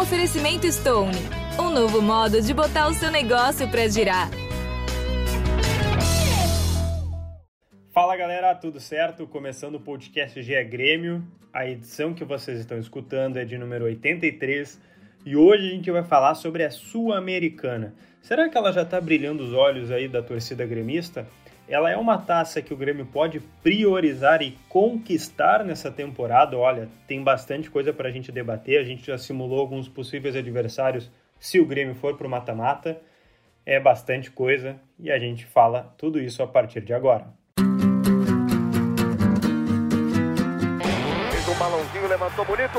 Oferecimento Stone, um novo modo de botar o seu negócio para girar. Fala galera, tudo certo? Começando o podcast GE Grêmio. A edição que vocês estão escutando é de número 83 e hoje a gente vai falar sobre a Sul-Americana. Será que ela já está brilhando os olhos aí da torcida gremista? Ela é uma taça que o Grêmio pode priorizar e conquistar nessa temporada. Olha, tem bastante coisa para a gente debater. A gente já simulou alguns possíveis adversários se o Grêmio for para o mata-mata. É bastante coisa e a gente fala tudo isso a partir de agora. Fez um balãozinho, levantou bonito.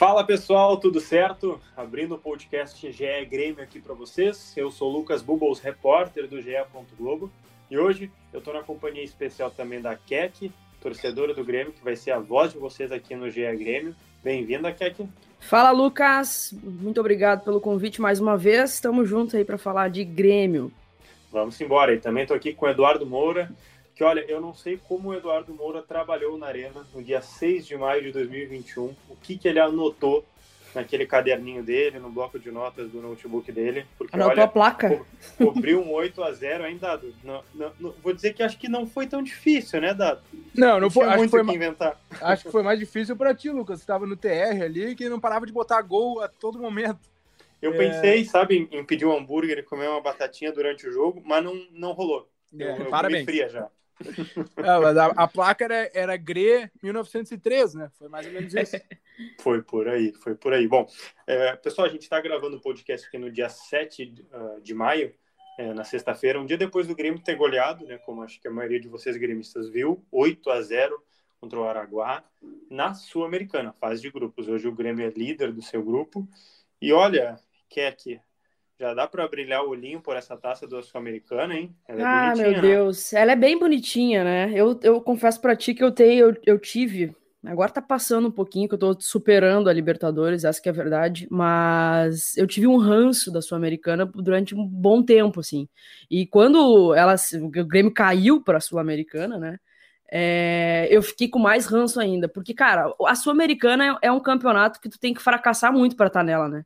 Fala pessoal, tudo certo? Abrindo o podcast GE Grêmio aqui para vocês. Eu sou Lucas Bubbles, repórter do GE. Globo. E hoje eu estou na companhia especial também da Kek, torcedora do Grêmio, que vai ser a voz de vocês aqui no GE Grêmio. Bem-vinda, Kek. Fala, Lucas. Muito obrigado pelo convite mais uma vez. Estamos juntos aí para falar de Grêmio. Vamos embora. E também estou aqui com o Eduardo Moura, que olha, eu não sei como o Eduardo Moura trabalhou na Arena no dia 6 de maio de 2021, o que, que ele anotou naquele caderninho dele, no bloco de notas do notebook dele. Porque, Anotou olha, a placa. Co cobriu um 8 a 0 ainda, Dado. Não, não, não, vou dizer que acho que não foi tão difícil, né, Dado? Não, não, foi. Acho muito que, foi que inventar. Acho que foi mais difícil para ti, Lucas. Você estava no TR ali, que não parava de botar gol a todo momento. Eu é... pensei, sabe, em pedir um hambúrguer e comer uma batatinha durante o jogo, mas não, não rolou. É, eu, eu parabéns. fria já. É, a, a, placa era, era GRE 1903, né? Foi mais ou menos isso. Foi por aí, foi por aí. Bom, é, pessoal, a gente está gravando o podcast aqui no dia 7 uh, de maio, é, na sexta-feira, um dia depois do Grêmio ter goleado, né? Como acho que a maioria de vocês gremistas viu, 8 a 0 contra o Araguá na Sul-Americana, fase de grupos. Hoje o Grêmio é líder do seu grupo. E olha, Keck, já dá para brilhar o olhinho por essa taça do Sul-Americana, hein? Ela é ah, meu né? Deus. Ela é bem bonitinha, né? Eu, eu confesso para ti que eu tenho, eu, eu, tive. Agora tá passando um pouquinho, que eu tô superando a Libertadores, essa que é a verdade. Mas eu tive um ranço da Sul-Americana durante um bom tempo, assim. E quando ela, o Grêmio caiu para a Sul-Americana, né? É, eu fiquei com mais ranço ainda, porque, cara, a Sul-Americana é, é um campeonato que tu tem que fracassar muito para estar tá nela, né?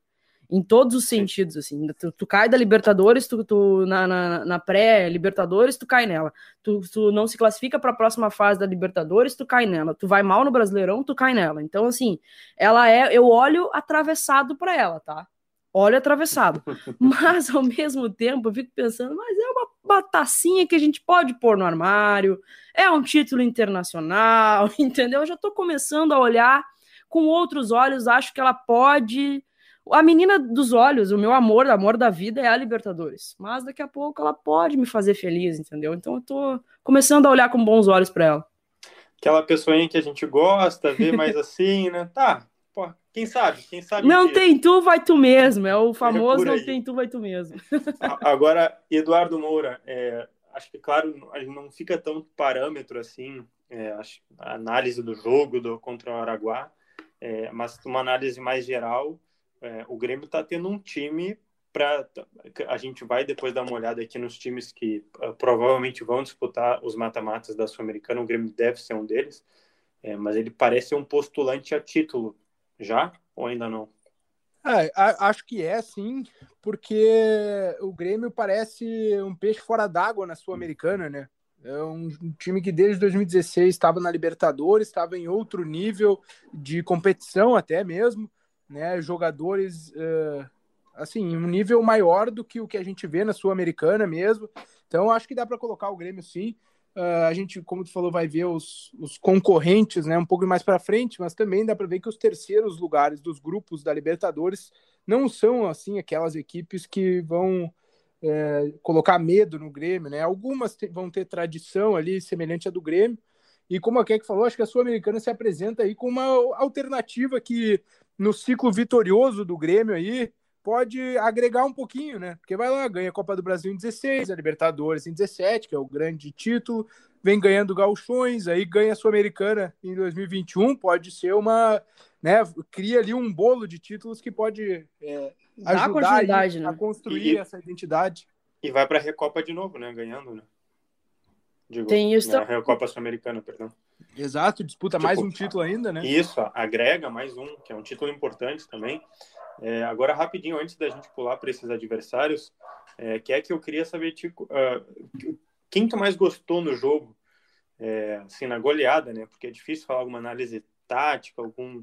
Em todos os sentidos, assim. Tu, tu cai da Libertadores, tu, tu na, na, na pré-Libertadores, tu cai nela. Tu, tu não se classifica para a próxima fase da Libertadores, tu cai nela. Tu vai mal no Brasileirão, tu cai nela. Então, assim, ela é. Eu olho atravessado para ela, tá? Olho atravessado. Mas, ao mesmo tempo, eu fico pensando, mas é uma batacinha que a gente pode pôr no armário, é um título internacional, entendeu? Eu já tô começando a olhar com outros olhos, acho que ela pode a menina dos olhos, o meu amor, o amor da vida é a Libertadores. Mas daqui a pouco ela pode me fazer feliz, entendeu? Então eu tô começando a olhar com bons olhos para ela. Aquela pessoinha que a gente gosta, vê mais assim, né? Tá, pô, quem sabe? Quem sabe? Não tem tu, vai tu mesmo. É o é famoso é não tem tu, vai tu mesmo. Agora, Eduardo Moura, é, acho que, claro, não fica tão parâmetro assim, é, a análise do jogo do, contra o Araguá, é, mas uma análise mais geral é, o Grêmio está tendo um time para a gente vai depois dar uma olhada aqui nos times que uh, provavelmente vão disputar os mata-matas da Sul-Americana. O Grêmio deve ser um deles, é, mas ele parece um postulante a título já ou ainda não? É, acho que é sim, porque o Grêmio parece um peixe fora d'água na Sul-Americana, né? É um time que desde 2016 estava na Libertadores, estava em outro nível de competição até mesmo né, jogadores uh, assim, um nível maior do que o que a gente vê na Sul-Americana mesmo. Então, acho que dá para colocar o Grêmio sim. Uh, a gente, como tu falou, vai ver os, os concorrentes né, um pouco mais para frente, mas também dá para ver que os terceiros lugares dos grupos da Libertadores não são assim aquelas equipes que vão é, colocar medo no Grêmio, né? Algumas vão ter tradição ali semelhante à do Grêmio, E como a Keck falou, acho que a Sul-Americana se apresenta aí com uma alternativa que no ciclo vitorioso do Grêmio aí pode agregar um pouquinho, né? Porque vai lá, ganha a Copa do Brasil em 16, a Libertadores em 17, que é o grande título, vem ganhando gauchões, aí ganha a Sul-Americana em 2021, pode ser uma, né, cria ali um bolo de títulos que pode é, ajudar aí, né? a construir e, essa identidade. E vai para a Recopa de novo, né, ganhando, né? Digo, Tem isso. Né, Recopa Sul-Americana, perdão. Exato, disputa tipo, mais um título ainda, né? Isso, agrega mais um, que é um título importante também. É, agora, rapidinho, antes da gente pular para esses adversários, é, que é que eu queria saber, tipo, uh, quem tu mais gostou no jogo, é, assim, na goleada, né? Porque é difícil falar alguma análise tática, algum,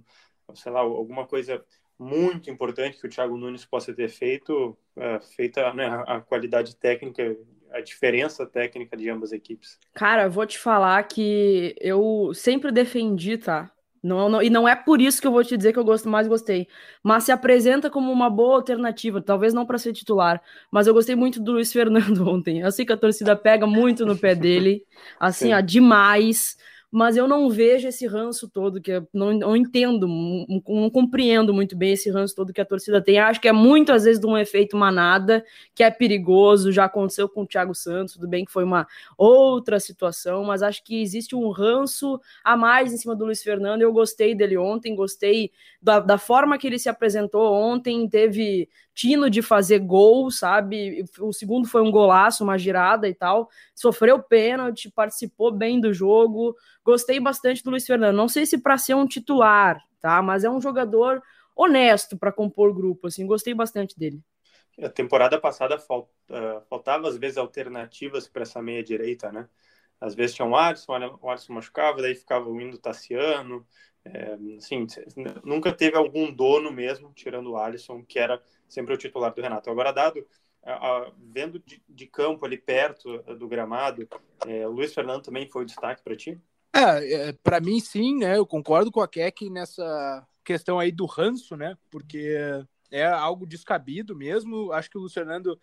sei lá, alguma coisa muito importante que o Thiago Nunes possa ter feito, uh, feita né, a qualidade técnica a diferença técnica de ambas as equipes? Cara, vou te falar que eu sempre defendi, tá? Não, não, e não é por isso que eu vou te dizer que eu gosto mais gostei, mas se apresenta como uma boa alternativa, talvez não para ser titular, mas eu gostei muito do Luiz Fernando ontem. Eu sei que a torcida pega muito no pé dele, assim, ó, demais mas eu não vejo esse ranço todo, que não, não entendo, não, não, compreendo muito bem esse ranço todo que a torcida tem. Acho que é muito, às vezes, de um efeito manada, que é perigoso, já aconteceu com o Thiago Santos, tudo bem que foi uma outra situação, mas acho que existe um ranço a mais em cima do Luiz Fernando. Eu gostei dele ontem, gostei da, da forma que ele se apresentou ontem, teve tino de fazer gol, sabe? O segundo foi um golaço, uma girada e tal. Sofreu pênalti, participou bem do jogo. Gostei bastante do Luiz Fernando. Não sei se para ser um titular, tá? Mas é um jogador honesto para compor grupo, assim. Gostei bastante dele. A temporada passada uh, faltava às vezes alternativas para essa meia direita, né? Às vezes tinha um Alisson, o Alisson machucava, daí ficava o Indo Tassiano. É, assim, nunca teve algum dono mesmo, tirando o Alisson, que era sempre o titular do Renato. Agora, dado, a, a, vendo de, de, campo ali perto do gramado, é, o Luiz Fernando também foi o destaque para ti? É, é para mim sim, né? Eu concordo com a Keck nessa questão aí do ranço, né? Porque é algo descabido mesmo. Acho que o Luiz Fernando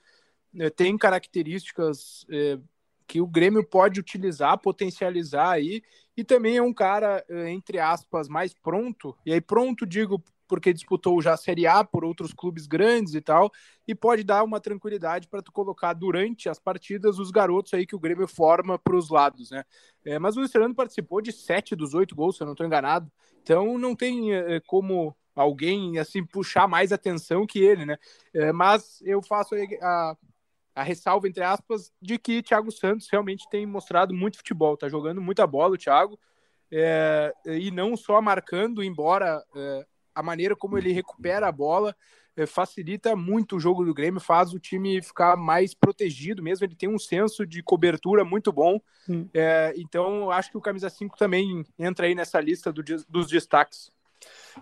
tem características que o Grêmio pode utilizar, potencializar aí, e também é um cara, é, entre aspas, mais pronto, e aí pronto digo porque disputou já a Série A por outros clubes grandes e tal, e pode dar uma tranquilidade para tu colocar durante as partidas os garotos aí que o Grêmio forma para os lados, né? É, mas o Luiz Fernando participou de sete dos oito gols, se eu não estou enganado, então não tem é, como alguém assim puxar mais atenção que ele, né? É, mas eu faço a, a ressalva, entre aspas, de que Thiago Santos realmente tem mostrado muito futebol, tá jogando muita bola o Thiago, é, e não só marcando, embora é, a maneira como ele recupera a bola é, facilita muito o jogo do Grêmio, faz o time ficar mais protegido mesmo. Ele tem um senso de cobertura muito bom. Hum. É, então, acho que o camisa 5 também entra aí nessa lista do, dos destaques.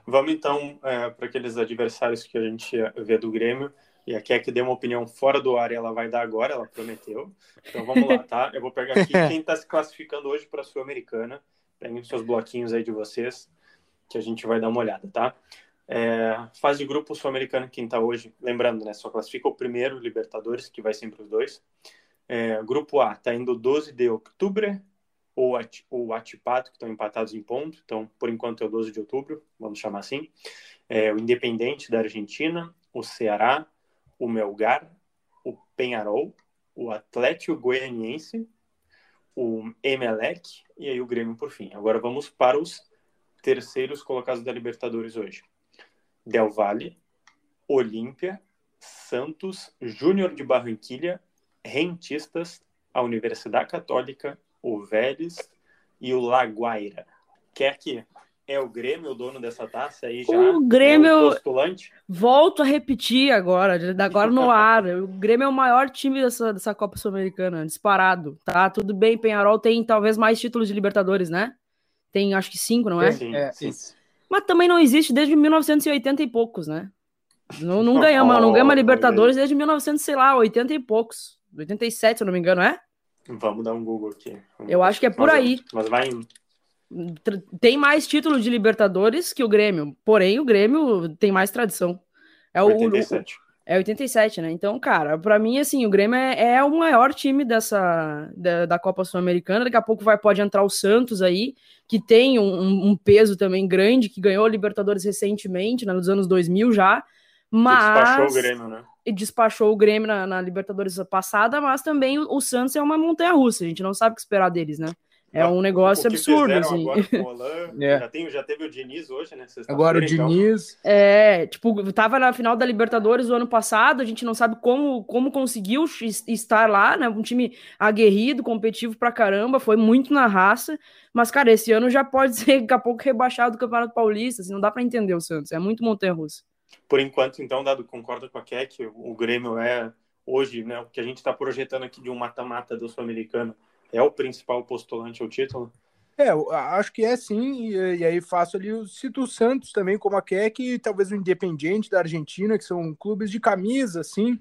Vamos então é, para aqueles adversários que a gente vê do Grêmio. E aqui é que deu uma opinião fora do ar e ela vai dar agora, ela prometeu. Então vamos lá, tá? Eu vou pegar aqui quem está se classificando hoje para a Sul-Americana. Peguem os seus bloquinhos aí de vocês que a gente vai dar uma olhada, tá? É, fase de grupo sul-americano, quem tá hoje, lembrando, né? Só classifica o primeiro, Libertadores, que vai sempre os dois. É, grupo A tá indo 12 de outubro, ou o Atipato, que estão empatados em ponto, então por enquanto é o 12 de outubro, vamos chamar assim. É, o Independente da Argentina, o Ceará, o Melgar, o Penharol, o Atlético Goianiense, o Emelec e aí o Grêmio por fim. Agora vamos para os terceiros colocados da Libertadores hoje. Del Valle, Olímpia, Santos, Júnior de Barranquilha, Rentistas, a Universidade Católica, o Vélez e o Laguaira. Quer que é o Grêmio o dono dessa taça aí já? O Grêmio. É o volto a repetir agora, agora no ar. O Grêmio é o maior time dessa, dessa Copa Sul-Americana, disparado. Tá tudo bem, Penharol tem talvez mais títulos de Libertadores, né? Tem acho que cinco, não é? Sim, é, sim. Mas também não existe desde 1980 e poucos, né? Não, não ganhamos, não ganhamos Libertadores desde 1900, sei lá, 80 e poucos. 87, se eu não me engano, é? Vamos dar um Google aqui. Eu acho que é por mas, aí. Mas vai Tem mais títulos de Libertadores que o Grêmio, porém o Grêmio tem mais tradição. É o, 87. É 87, né? Então, cara, para mim, assim, o Grêmio é, é, o maior time dessa da, da Copa Sul-Americana. Daqui a pouco vai pode entrar o Santos aí, que tem um, um peso também grande, que ganhou a Libertadores recentemente, né, nos anos 2000 já. Mas... E despachou o Grêmio, né? E despachou o Grêmio na, na Libertadores passada, mas também o, o Santos é uma montanha-russa. A gente não sabe o que esperar deles, né? É um negócio absurdo, assim. é. já, tem, já teve o Diniz hoje, né? Agora o então. Diniz. Então. É, tipo, tava na final da Libertadores o ano passado, a gente não sabe como, como conseguiu estar lá, né? Um time aguerrido, competitivo pra caramba, foi muito na raça. Mas, cara, esse ano já pode ser daqui a pouco rebaixado do Campeonato Paulista, assim, não dá para entender o Santos. É muito montanha-russa. Por enquanto, então, dado concordo com a Keck, o Grêmio é hoje, né? O que a gente está projetando aqui de um mata-mata do Sul-Americano é o principal postulante ao título? É, acho que é sim, e, e aí faço ali, o cito o Santos também como a Keck e talvez o Independiente da Argentina, que são clubes de camisa, assim,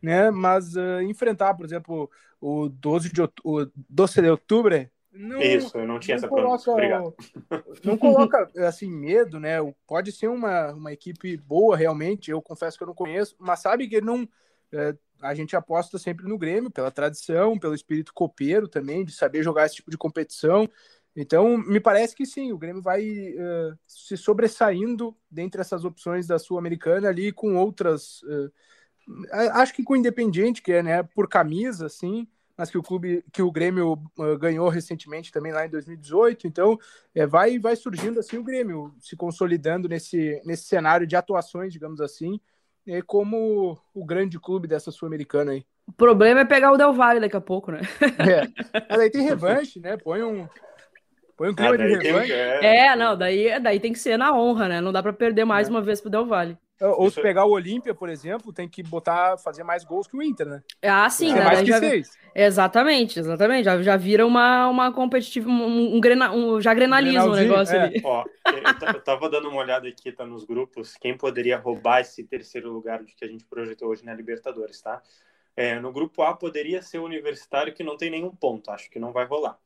né, mas uh, enfrentar, por exemplo, o 12 de, o 12 de outubro, não, Isso, eu não tinha não essa coloca, Obrigado. Não coloca, assim, medo, né, pode ser uma, uma equipe boa, realmente, eu confesso que eu não conheço, mas sabe que não... É, a gente aposta sempre no Grêmio, pela tradição, pelo espírito copeiro também, de saber jogar esse tipo de competição. Então, me parece que sim, o Grêmio vai uh, se sobressaindo dentre essas opções da Sul-Americana ali com outras. Uh, acho que com o Independiente, que é né, por camisa, assim, mas que o clube, que o Grêmio uh, ganhou recentemente também lá em 2018. Então, é, vai, vai surgindo assim o Grêmio, se consolidando nesse, nesse cenário de atuações, digamos assim, é como o grande clube dessa Sul-Americana aí. O problema é pegar o Del Valle daqui a pouco, né? É. Mas aí tem revanche, né? Põe um, põe um clima ah, de revanche. É, é, não, daí, daí tem que ser na honra, né? Não dá para perder mais é. uma vez pro Del Valle. Ou se pegar o Olímpia, por exemplo, tem que botar, fazer mais gols que o Inter, né? Ah, sim, né? Mais que já... seis. Exatamente, exatamente. Já, já vira uma, uma competitiva, um, um, grena, um já grenalismo o negócio é. ali. Ó, eu, eu tava dando uma olhada aqui, tá nos grupos, quem poderia roubar esse terceiro lugar que a gente projetou hoje na Libertadores, tá? É, no grupo A poderia ser o Universitário, que não tem nenhum ponto, acho que não vai rolar.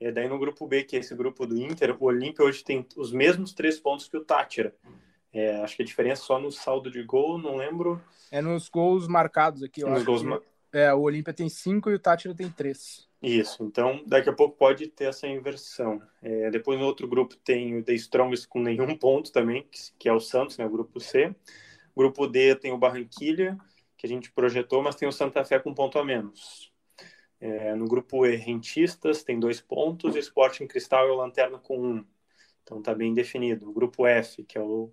E daí no grupo B, que é esse grupo do Inter, o Olímpia hoje tem os mesmos três pontos que o Tátira. É, acho que a diferença é só no saldo de gol, não lembro. É nos gols marcados aqui, eu nos. Gols que, mar... É, o Olímpia tem cinco e o Tátira tem três. Isso, então daqui a pouco pode ter essa inversão. É, depois no outro grupo tem o The Strongest com nenhum ponto também, que, que é o Santos, né, o grupo C. Grupo D tem o Barranquilha, que a gente projetou, mas tem o Santa Fé com ponto a menos. É, no grupo E, Rentistas tem dois pontos, Sporting Cristal e o Lanterna com um. Então tá bem definido. O grupo F, que é o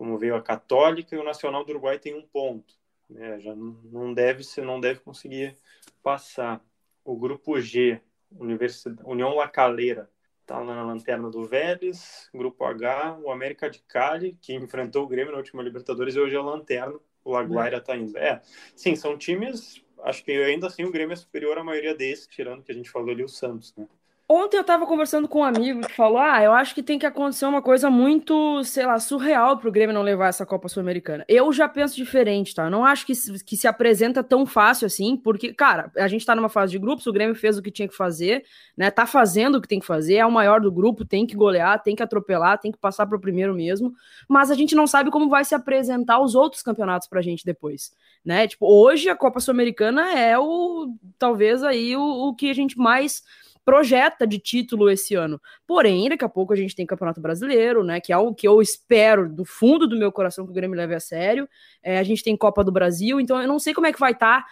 como veio a Católica e o Nacional do Uruguai tem um ponto. Né? Já não deve se não deve conseguir passar. O grupo G, Universidade, União La Calera, está lá na lanterna do Vélez. Grupo H, o América de Cali, que enfrentou o Grêmio na última Libertadores e hoje é lanterna. O Laguaira está indo. É, sim, são times. Acho que ainda assim o Grêmio é superior à maioria desses, tirando que a gente falou ali o Santos, né? Ontem eu tava conversando com um amigo que falou: Ah, eu acho que tem que acontecer uma coisa muito, sei lá, surreal pro Grêmio não levar essa Copa Sul-Americana. Eu já penso diferente, tá? Eu não acho que, que se apresenta tão fácil assim, porque, cara, a gente tá numa fase de grupos, o Grêmio fez o que tinha que fazer, né? Tá fazendo o que tem que fazer, é o maior do grupo, tem que golear, tem que atropelar, tem que passar pro primeiro mesmo, mas a gente não sabe como vai se apresentar os outros campeonatos pra gente depois, né? Tipo, hoje a Copa Sul-Americana é o, talvez aí, o, o que a gente mais projeta de título esse ano. Porém, daqui a pouco a gente tem Campeonato Brasileiro, né? Que é algo que eu espero do fundo do meu coração que o Grêmio leve a sério. É, a gente tem Copa do Brasil, então eu não sei como é que vai estar tá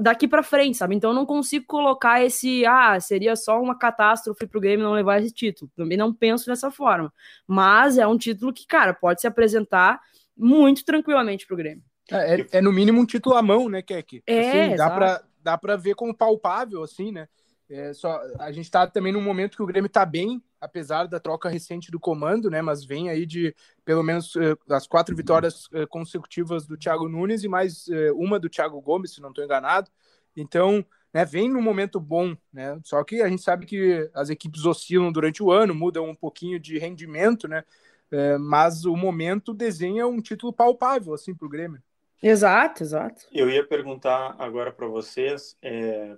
daqui para frente, sabe? Então eu não consigo colocar esse, ah, seria só uma catástrofe pro Grêmio não levar esse título. Também não penso dessa forma. Mas é um título que, cara, pode se apresentar muito tranquilamente pro Grêmio. É, é, é no mínimo um título à mão, né, Keck? É, assim, dá para dá para ver como palpável, assim, né? É, só, a gente está também num momento que o Grêmio está bem, apesar da troca recente do comando, né? Mas vem aí de pelo menos uh, as quatro vitórias uh, consecutivas do Thiago Nunes e mais uh, uma do Thiago Gomes, se não estou enganado. Então, né, vem num momento bom, né? Só que a gente sabe que as equipes oscilam durante o ano, mudam um pouquinho de rendimento, né? mas o momento desenha um título palpável assim para o Grêmio. Exato, exato. Eu ia perguntar agora para vocês, é,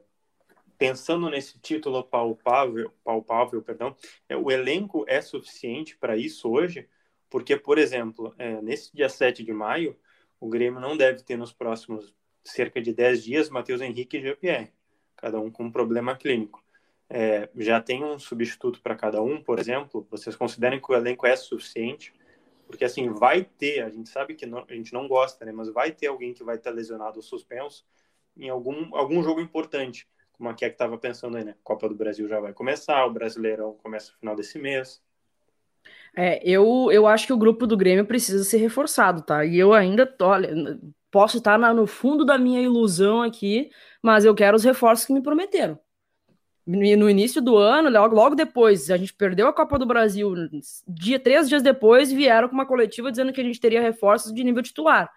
pensando nesse título palpável, palpável perdão, é, o elenco é suficiente para isso hoje? Porque, por exemplo, é, nesse dia 7 de maio, o Grêmio não deve ter nos próximos cerca de 10 dias Matheus Henrique e Jean-Pierre, cada um com um problema clínico. É, já tem um substituto para cada um, por exemplo? Vocês consideram que o elenco é suficiente? Porque assim, vai ter, a gente sabe que não, a gente não gosta, né? Mas vai ter alguém que vai estar lesionado ou suspenso em algum, algum jogo importante. Como a que estava pensando aí, né? Copa do Brasil já vai começar, o Brasileirão começa no final desse mês. É, eu, eu acho que o grupo do Grêmio precisa ser reforçado, tá? E eu ainda, olha, posso estar na, no fundo da minha ilusão aqui, mas eu quero os reforços que me prometeram. No início do ano, logo, logo depois, a gente perdeu a Copa do Brasil, dia, três dias depois, vieram com uma coletiva dizendo que a gente teria reforços de nível titular.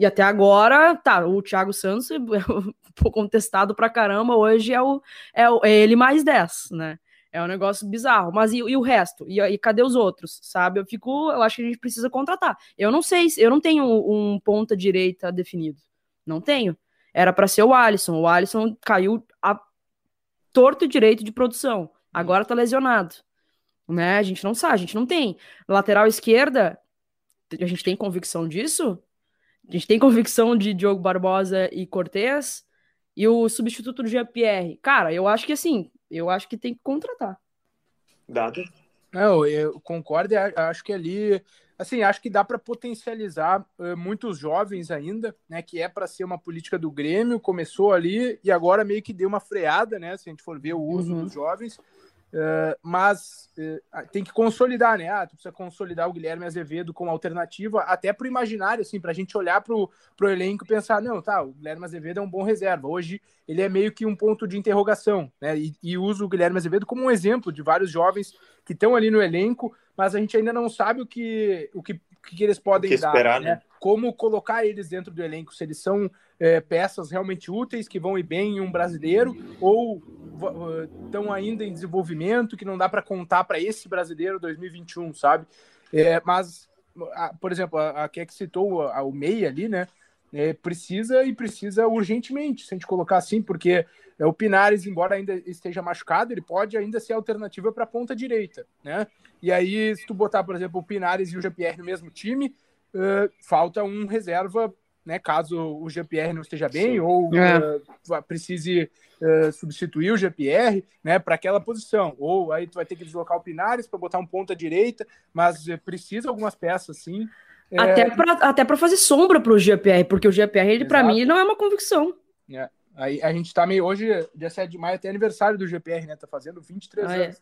E até agora, tá, o Thiago Santos, contestado pra caramba, hoje é, o, é, o, é ele mais 10, né? É um negócio bizarro. Mas e, e o resto? E, e, cadê os outros? Sabe? Eu fico. Eu acho que a gente precisa contratar. Eu não sei, eu não tenho um, ponta direita definido. Não tenho. Era para ser o Alisson. O Alisson caiu a torto direito de produção. Agora tá lesionado. Né? A gente não sabe, a gente não tem. Lateral esquerda, a gente tem convicção disso? A gente tem convicção de Diogo Barbosa e Cortez? E o substituto do Jean-Pierre? Cara, eu acho que assim, eu acho que tem que contratar. Dado. Não, eu concordo, acho que ali, assim, acho que dá para potencializar uh, muitos jovens ainda, né, que é para ser uma política do Grêmio, começou ali e agora meio que deu uma freada, né, se a gente for ver o uso uhum. dos jovens. Uh, mas uh, tem que consolidar, né? Ah, tu precisa consolidar o Guilherme Azevedo como alternativa, até pro imaginário, assim, pra gente olhar pro, pro elenco e pensar, não, tá, o Guilherme Azevedo é um bom reserva. Hoje ele é meio que um ponto de interrogação, né? E, e uso o Guilherme Azevedo como um exemplo de vários jovens que estão ali no elenco, mas a gente ainda não sabe o que, o que, o que eles podem que dar, esperar, né? né? Como colocar eles dentro do elenco, se eles são é, peças realmente úteis que vão ir bem em um brasileiro ou estão ainda em desenvolvimento, que não dá para contar para esse brasileiro 2021, sabe? É, mas, a, por exemplo, a, a Keck citou a, o Meia ali, né? É, precisa e precisa urgentemente, se a gente colocar assim, porque é, o Pinares, embora ainda esteja machucado, ele pode ainda ser alternativa para a ponta direita, né? E aí, se tu botar, por exemplo, o Pinares e o Jean-Pierre no mesmo time, uh, falta um reserva né, caso o GPR não esteja bem Sim. ou é. uh, precise uh, substituir o GPR, né, para aquela posição. Ou aí tu vai ter que deslocar o Pinares para botar um ponta direita, mas precisa algumas peças sim. É, até para até para fazer sombra para o GPR, porque o GPR ele para mim não é uma convicção. É. Aí a gente está meio hoje, dia 7 de maio, até aniversário do GPR, né? Tá fazendo 23 ah, é. anos. É.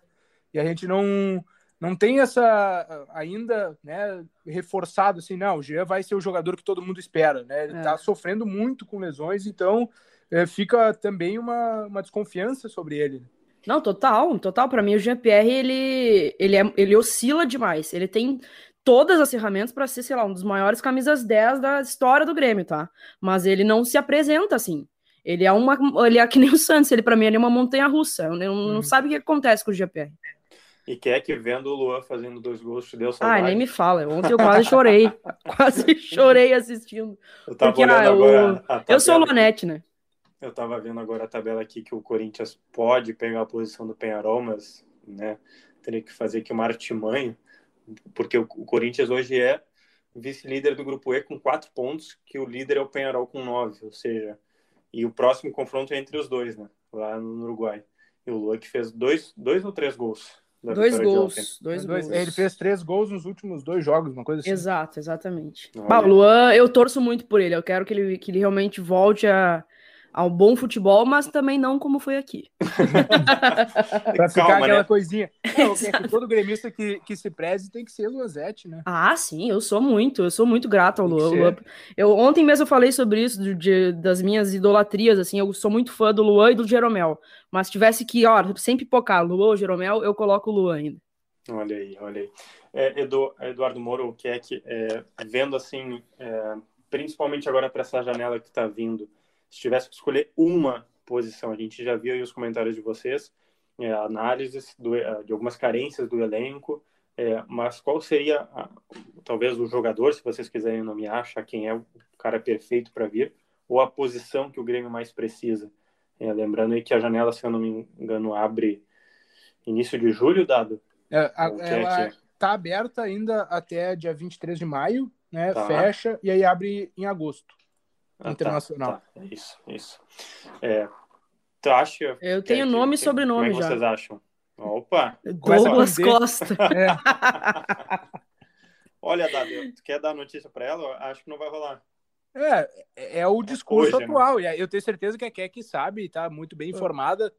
E a gente não não tem essa ainda né, reforçado assim, não, o Jean vai ser o jogador que todo mundo espera, né? Ele está é. sofrendo muito com lesões, então é, fica também uma, uma desconfiança sobre ele. Não, total, total. Para mim, o Jean-Pierre ele, ele, é, ele oscila demais. Ele tem todas as ferramentas para ser, sei lá, um dos maiores camisas 10 da história do Grêmio, tá? Mas ele não se apresenta assim. Ele é uma, ele é que nem o Santos, ele para mim ele é uma montanha russa. Não, hum. não sabe o que acontece com o Jean-Pierre. E quer que vendo o Luan fazendo dois gols te deu saudade? Ah, nem me fala. Ontem eu quase chorei. quase chorei assistindo. Eu tava Porque, ah, agora eu... eu sou o Luanete, né? Eu tava vendo agora a tabela aqui que o Corinthians pode pegar a posição do Penharol, mas né, teria que fazer aqui uma artimanha, porque o, o Corinthians hoje é vice-líder do grupo E com quatro pontos, que o líder é o Penharol com nove, ou seja, e o próximo confronto é entre os dois, né? Lá no Uruguai. E o Luan que fez dois, dois ou três gols Dois gols, dois, gols. Ele fez três gols nos últimos dois jogos, uma coisa assim. Exato, exatamente. Bah, o Luan, eu torço muito por ele. Eu quero que ele, que ele realmente volte a, ao bom futebol, mas também não como foi aqui. pra ficar Calma, aquela né? coisinha. Não, todo gremista que, que se preze tem que ser Luazete, né? Ah, sim, eu sou muito, eu sou muito grato ao Luan. Eu, ontem mesmo eu falei sobre isso, de, de, das minhas idolatrias, assim, eu sou muito fã do Luan e do Jeromel. Mas se tivesse que, ó, sempre pipocar Luan ou Jeromel, eu coloco o Luan ainda. Olha aí, olha aí. É, Edu, Eduardo Moro, o que é que, é, vendo assim, é, principalmente agora para essa janela que está vindo, se tivesse que escolher uma posição, a gente já viu aí os comentários de vocês, é, análises do, é, de algumas carências do elenco, é, mas qual seria, a, talvez, o jogador, se vocês quiserem nomear, achar quem é o cara perfeito para vir, ou a posição que o Grêmio mais precisa? É, lembrando aí que a janela, se eu não me engano, abre início de julho, dado? É, a, ela está aberta ainda até dia 23 de maio, né? Tá. Fecha e aí abre em agosto. Ah, tá, internacional. Tá, tá. Isso, isso. É, tu acha. Eu tenho que, nome e sobrenome como é já. vocês acham? Opa! Douglas Costa. É. Olha, Davi, tu quer dar notícia para ela? Acho que não vai rolar. É, é, é o discurso Hoje, né? atual. Né? Eu tenho certeza que a Keck sabe, está muito bem informada,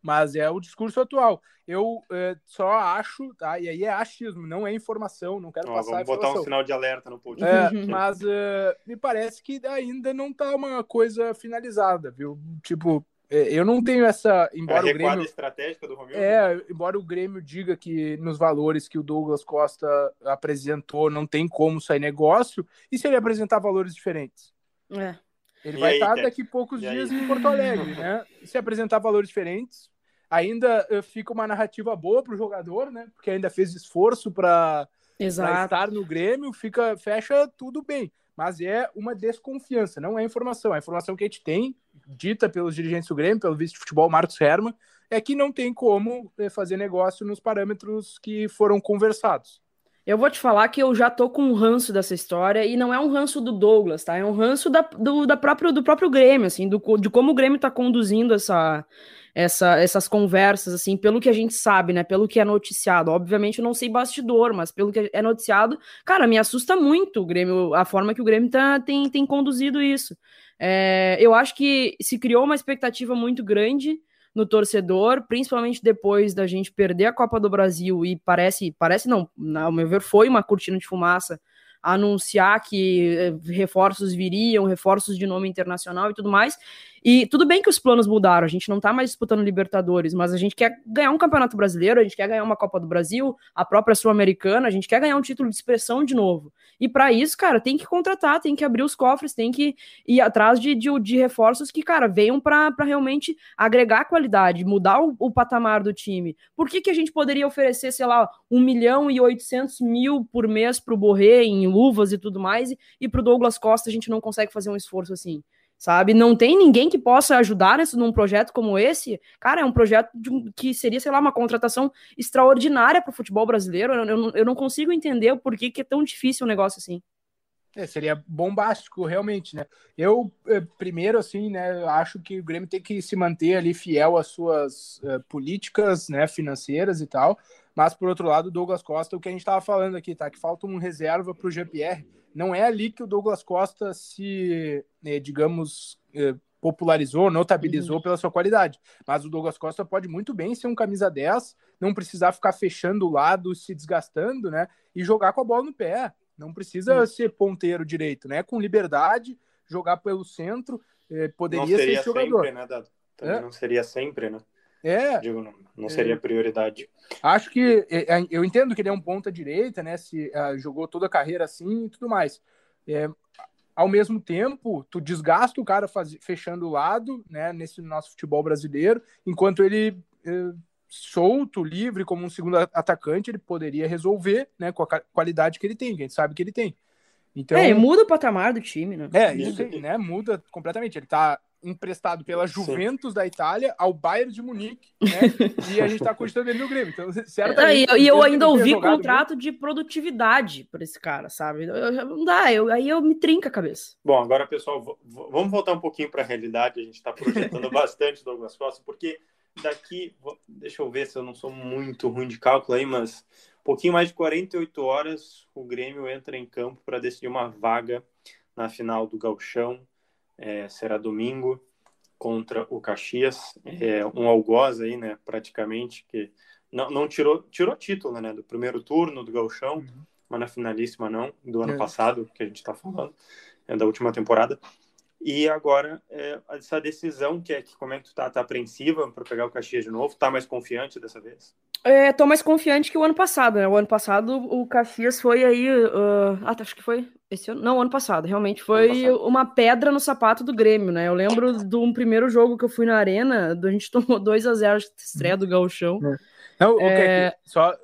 mas é o discurso atual. Eu é, só acho, tá? E aí é achismo, não é informação, não quero Ó, passar Vamos botar um sinal de alerta no podcast. É, mas uh, me parece que ainda não está uma coisa finalizada, viu? Tipo, é, eu não tenho essa. Embora é o Grêmio. estratégica do Romildo? É, embora o Grêmio diga que nos valores que o Douglas Costa apresentou não tem como sair negócio, e se ele apresentar valores diferentes? É. Ele e vai aí, estar daqui a poucos e dias aí? em Porto Alegre, né? Se apresentar valores diferentes, ainda eh, fica uma narrativa boa para o jogador, né? Porque ainda fez esforço para estar no Grêmio, fica, fecha tudo bem. Mas é uma desconfiança, não é informação. A informação que a gente tem dita pelos dirigentes do Grêmio, pelo vice de futebol Marcos Herman, é que não tem como eh, fazer negócio nos parâmetros que foram conversados. Eu vou te falar que eu já tô com um ranço dessa história, e não é um ranço do Douglas, tá? É um ranço da, do, da próprio, do próprio Grêmio, assim, do, de como o Grêmio tá conduzindo essa, essa, essas conversas, assim, pelo que a gente sabe, né? Pelo que é noticiado. Obviamente eu não sei bastidor, mas pelo que é noticiado, cara, me assusta muito o Grêmio, a forma que o Grêmio tá, tem, tem conduzido isso. É, eu acho que se criou uma expectativa muito grande no torcedor, principalmente depois da gente perder a Copa do Brasil e parece, parece não, ao meu ver, foi uma cortina de fumaça anunciar que eh, reforços viriam, reforços de nome internacional e tudo mais. E tudo bem que os planos mudaram, a gente não tá mais disputando Libertadores, mas a gente quer ganhar um Campeonato Brasileiro, a gente quer ganhar uma Copa do Brasil, a própria Sul-Americana, a gente quer ganhar um título de expressão de novo. E para isso, cara, tem que contratar, tem que abrir os cofres, tem que ir atrás de, de, de reforços que, cara, venham para realmente agregar qualidade, mudar o, o, patamar do time. Por que, que a gente poderia oferecer, sei lá, 1 milhão e 800 mil por mês pro Borré em luvas e tudo mais, e, e pro Douglas Costa a gente não consegue fazer um esforço assim? Sabe? Não tem ninguém que possa ajudar nesse, num projeto como esse. Cara, é um projeto de, que seria, sei lá, uma contratação extraordinária para o futebol brasileiro. Eu, eu, eu, não consigo entender o porquê que é tão difícil um negócio assim. É, seria bombástico, realmente, né? Eu, eh, primeiro, assim, né, acho que o Grêmio tem que se manter ali fiel às suas uh, políticas, né, financeiras e tal, mas, por outro lado, o Douglas Costa, o que a gente estava falando aqui, tá? Que falta um reserva para o Jean-Pierre. Não é ali que o Douglas Costa se, eh, digamos, eh, popularizou, notabilizou uhum. pela sua qualidade. Mas o Douglas Costa pode muito bem ser um camisa 10, não precisar ficar fechando o lado, se desgastando, né? E jogar com a bola no pé. Não precisa uhum. ser ponteiro direito, né? Com liberdade, jogar pelo centro, eh, poderia ser esse jogador. Sempre, né, Dado? Também é? não seria sempre, né? É. Digo, não, não seria é, prioridade. Acho que é, é, eu entendo que ele é um ponta direita, né? Se uh, jogou toda a carreira assim e tudo mais. É, ao mesmo tempo, tu desgasta o cara faz, fechando o lado, né? Nesse nosso futebol brasileiro, enquanto ele é, solto, livre, como um segundo atacante, ele poderia resolver, né? Com a qualidade que ele tem, que a gente sabe que ele tem. Então, é, muda o patamar do time, né? É, isso aí, né? Muda completamente. Ele tá emprestado pela Juventus Sim. da Itália ao Bayern de Munique, né? e a gente está cogitando ele no Grêmio. Então, certamente. É, e eu ainda ouvi contrato de produtividade por esse cara, sabe? Eu, eu, não dá, eu, aí eu me trinca a cabeça. Bom, agora, pessoal, vamos voltar um pouquinho para a realidade. A gente está projetando bastante Douglas Costa, porque daqui, deixa eu ver se eu não sou muito ruim de cálculo aí, mas um pouquinho mais de 48 horas o Grêmio entra em campo para decidir uma vaga na final do Gauchão é, será domingo contra o Caxias, é, um algoz aí, né, praticamente, que não, não tirou, tirou título, né, do primeiro turno do Gauchão, uhum. mas na finalíssima não, do ano é. passado, que a gente está falando, é da última temporada, e agora, é, essa decisão, que é que como é que tu tá? Tá apreensiva para pegar o Caxias de novo? Tá mais confiante dessa vez? É, tô mais confiante que o ano passado, né? O ano passado o Caxias foi aí. Uh, ah, acho que foi esse ano. Não, ano passado. Realmente foi passado. uma pedra no sapato do Grêmio, né? Eu lembro de um primeiro jogo que eu fui na Arena, a gente tomou 2 a 0 de estreia do Gauchão. É. Não, é... só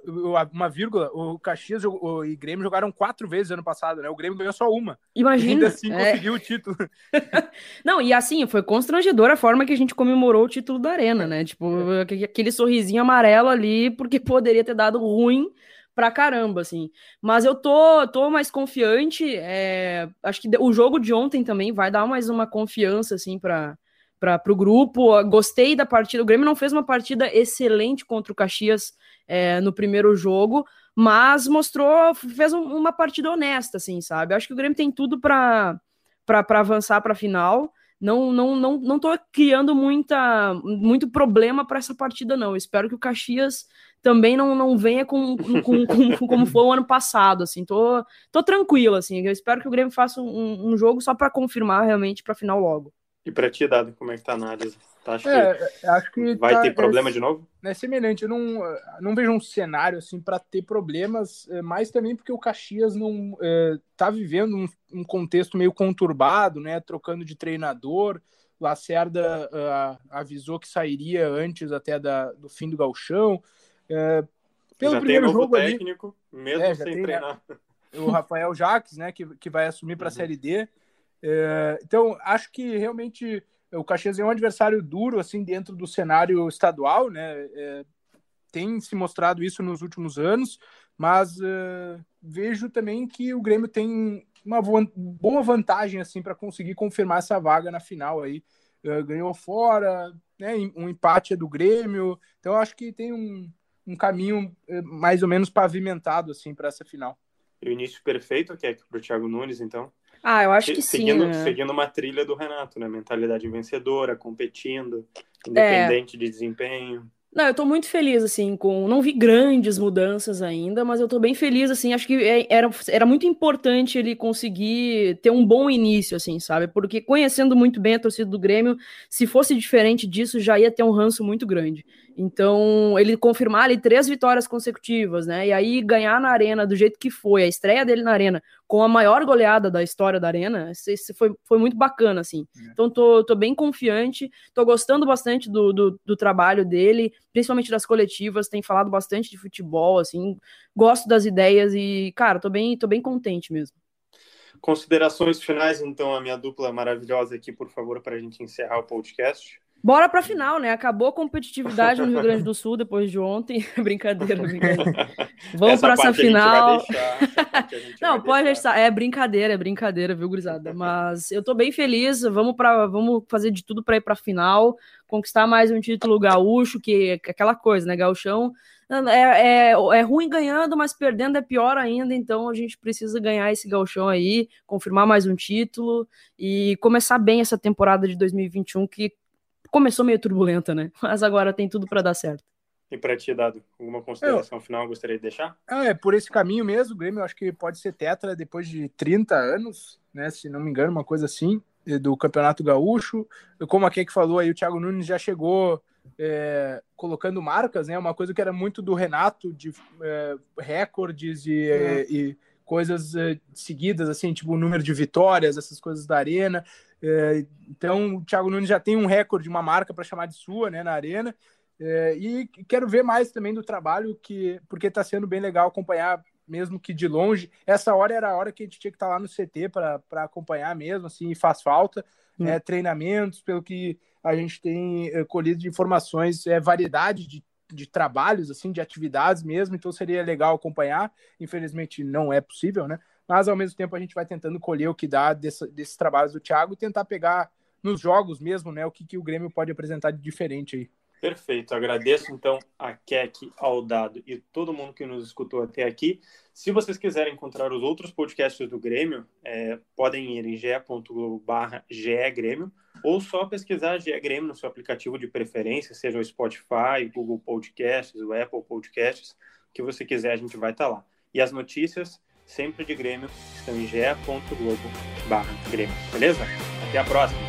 uma vírgula, o Caxias o, e Grêmio jogaram quatro vezes ano passado, né? O Grêmio ganhou só uma. Imagina. E ainda assim é... conseguiu o título. Não, e assim, foi constrangedor a forma que a gente comemorou o título da Arena, né? Tipo, é. aquele sorrisinho amarelo ali, porque poderia ter dado ruim pra caramba, assim. Mas eu tô, tô mais confiante. É, acho que o jogo de ontem também vai dar mais uma confiança, assim, para para o grupo. Gostei da partida. O Grêmio não fez uma partida excelente contra o Caxias é, no primeiro jogo, mas mostrou, fez um, uma partida honesta, assim, sabe? Acho que o Grêmio tem tudo para avançar para a final. Não, não, não, não tô criando muita, muito problema para essa partida, não. espero que o Caxias também não, não venha com, com, com, como foi o ano passado, assim. Tô, tô tranquilo, assim. Eu espero que o Grêmio faça um, um jogo só para confirmar realmente para final logo. E para ti, Dado, como é que tá a análise? Tá, acho, é, que acho que vai tá, ter problema é, de novo? É semelhante, eu não, não vejo um cenário assim para ter problemas, é, mas também porque o Caxias não é, tá vivendo um, um, contexto meio conturbado, né? Trocando de treinador. Lacerda uh, avisou que sairia antes até da, do fim do galchão. É, pelo já primeiro jogo técnico, ali, mesmo é, sem tem, né, treinar. O Rafael Jaques, né, que, que vai assumir para a uhum. Série D. É, então, acho que realmente o Caxias é um adversário duro assim dentro do cenário estadual, né? É, tem se mostrado isso nos últimos anos, mas é, vejo também que o Grêmio tem uma boa vantagem assim para conseguir confirmar essa vaga na final aí. É, ganhou fora, né? Um empate é do Grêmio, então acho que tem um, um caminho é, mais ou menos pavimentado assim para essa final. E o início perfeito que é para o Thiago Nunes, então. Ah, eu acho que seguindo, sim. Né? Seguindo uma trilha do Renato, né? Mentalidade vencedora, competindo, independente é. de desempenho. Não, eu tô muito feliz, assim, com. Não vi grandes mudanças ainda, mas eu tô bem feliz, assim. Acho que é, era, era muito importante ele conseguir ter um bom início, assim, sabe? Porque conhecendo muito bem a torcida do Grêmio, se fosse diferente disso, já ia ter um ranço muito grande. Então, ele confirmar ali três vitórias consecutivas, né? E aí ganhar na arena do jeito que foi, a estreia dele na arena, com a maior goleada da história da arena, isso foi, foi muito bacana, assim. É. Então, tô, tô bem confiante, tô gostando bastante do, do, do, trabalho dele, principalmente das coletivas, tem falado bastante de futebol, assim, gosto das ideias e, cara, tô bem, tô bem contente mesmo. Considerações finais, então, a minha dupla maravilhosa aqui, por favor, para a gente encerrar o podcast. Bora pra final, né? Acabou a competitividade no Rio Grande do Sul depois de ontem. brincadeira, brincadeira. Vamos pra essa final. Deixar, Não, pode deixar. deixar. É brincadeira, é brincadeira, viu, gurizada? Mas eu tô bem feliz. Vamos, pra, vamos fazer de tudo para ir pra final, conquistar mais um título gaúcho, que é aquela coisa, né? Gauchão é, é, é ruim ganhando, mas perdendo é pior ainda. Então a gente precisa ganhar esse gauchão aí, confirmar mais um título e começar bem essa temporada de 2021, que começou meio turbulenta, né? Mas agora tem tudo para dar certo. E para ti, Dado, alguma consideração eu... final gostaria de deixar? Ah, é por esse caminho mesmo, o Grêmio eu acho que pode ser tetra depois de 30 anos, né? Se não me engano, uma coisa assim, do Campeonato Gaúcho. Como a que falou aí, o Thiago Nunes já chegou é, colocando marcas, né? Uma coisa que era muito do Renato, de é, recordes e, é. e coisas é, seguidas, assim, tipo o número de vitórias, essas coisas da arena. É, então, o Thiago Nunes já tem um recorde, uma marca para chamar de sua, né, na arena. É, e quero ver mais também do trabalho, que porque está sendo bem legal acompanhar, mesmo que de longe. Essa hora era a hora que a gente tinha que estar tá lá no CT para acompanhar mesmo, assim, faz falta. Hum. É, treinamentos, pelo que a gente tem é, colhido de informações, é variedade de, de trabalhos, assim, de atividades mesmo, então seria legal acompanhar. Infelizmente não é possível, né? Mas ao mesmo tempo a gente vai tentando colher o que dá desse, desses trabalhos do Thiago e tentar pegar nos jogos mesmo, né, o que, que o Grêmio pode apresentar de diferente aí. Perfeito, agradeço então a Keck, ao Dado e todo mundo que nos escutou até aqui. Se vocês quiserem encontrar os outros podcasts do Grêmio, é, podem ir em ge.globo Grêmio ou só pesquisar GE Grêmio no seu aplicativo de preferência, seja o Spotify, o Google Podcasts, o Apple Podcasts, que você quiser, a gente vai estar lá. E as notícias sempre de Grêmio, estão em ge.globo Grêmio. Beleza? Até a próxima!